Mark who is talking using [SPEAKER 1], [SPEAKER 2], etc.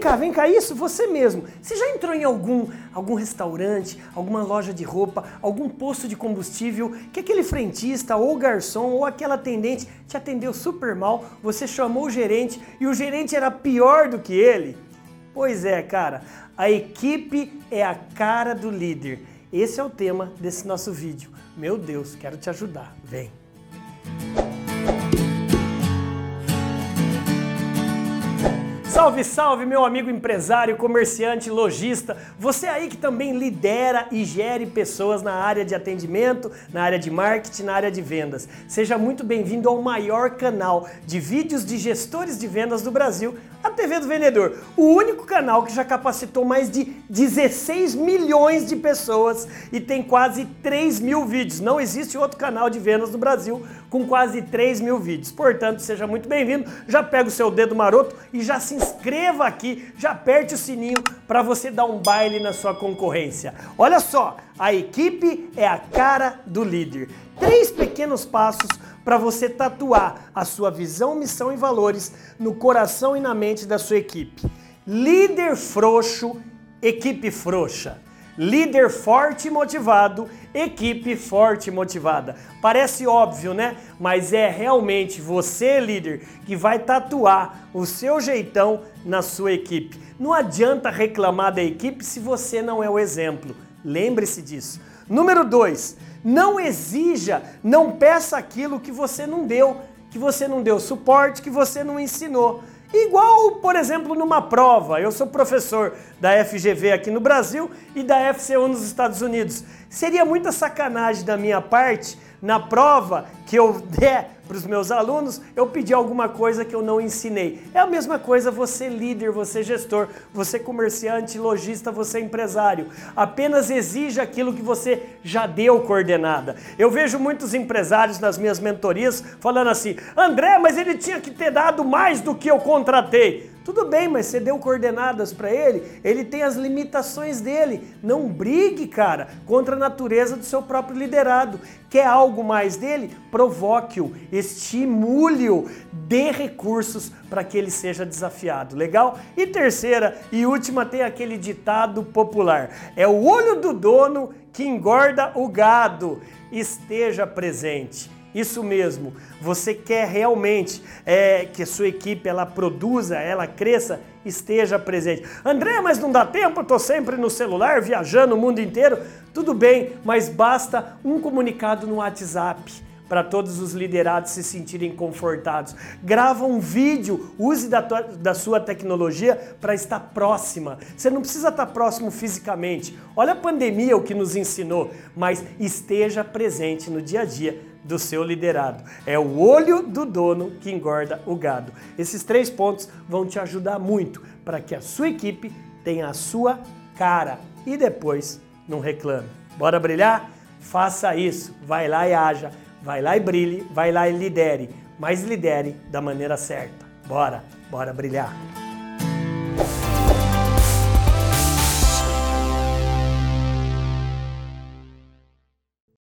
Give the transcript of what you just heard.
[SPEAKER 1] cá, vem cá, isso, você mesmo. Você já entrou em algum, algum restaurante, alguma loja de roupa, algum posto de combustível que aquele frentista ou garçom ou aquela atendente te atendeu super mal, você chamou o gerente e o gerente era pior do que ele? Pois é, cara, a equipe é a cara do líder. Esse é o tema desse nosso vídeo. Meu Deus, quero te ajudar. Vem! Salve, salve, meu amigo empresário, comerciante, lojista, você aí que também lidera e gere pessoas na área de atendimento, na área de marketing, na área de vendas. Seja muito bem-vindo ao maior canal de vídeos de gestores de vendas do Brasil, a TV do Vendedor. O único canal que já capacitou mais de 16 milhões de pessoas e tem quase 3 mil vídeos. Não existe outro canal de vendas no Brasil com quase 3 mil vídeos. Portanto, seja muito bem-vindo, já pega o seu dedo maroto e já se inscreva aqui, já aperte o sininho para você dar um baile na sua concorrência. Olha só, a equipe é a cara do líder. Três pequenos passos para você tatuar a sua visão, missão e valores no coração e na mente da sua equipe. Líder frouxo, equipe frouxa. Líder forte e motivado, equipe forte e motivada. Parece óbvio, né? Mas é realmente você, líder, que vai tatuar o seu jeitão na sua equipe. Não adianta reclamar da equipe se você não é o exemplo. Lembre-se disso. Número 2. Não exija, não peça aquilo que você não deu, que você não deu suporte, que você não ensinou. Igual, por exemplo, numa prova. Eu sou professor da FGV aqui no Brasil e da FCU nos Estados Unidos. Seria muita sacanagem da minha parte na prova que eu der para os meus alunos, eu pedir alguma coisa que eu não ensinei. É a mesma coisa você líder, você gestor, você comerciante, lojista, você empresário. Apenas exija aquilo que você já deu coordenada. Eu vejo muitos empresários nas minhas mentorias falando assim: André, mas ele tinha que ter dado mais do que eu contratei. Tudo bem, mas você deu coordenadas para ele, ele tem as limitações dele. Não brigue, cara, contra a natureza do seu próprio liderado. Quer algo mais dele? Provoque-o, estimule-o, dê recursos para que ele seja desafiado. Legal? E terceira e última tem aquele ditado popular: é o olho do dono que engorda o gado. Esteja presente. Isso mesmo. Você quer realmente é, que a sua equipe ela produza, ela cresça, esteja presente. André, mas não dá tempo, eu estou sempre no celular, viajando o mundo inteiro. Tudo bem, mas basta um comunicado no WhatsApp para todos os liderados se sentirem confortados. Grava um vídeo, use da, tua, da sua tecnologia para estar próxima. Você não precisa estar próximo fisicamente. Olha a pandemia o que nos ensinou, mas esteja presente no dia a dia do seu liderado. É o olho do dono que engorda o gado. Esses três pontos vão te ajudar muito para que a sua equipe tenha a sua cara e depois não reclame. Bora brilhar? Faça isso. Vai lá e haja Vai lá e brilhe, vai lá e lidere, mas lidere da maneira certa. Bora, bora brilhar.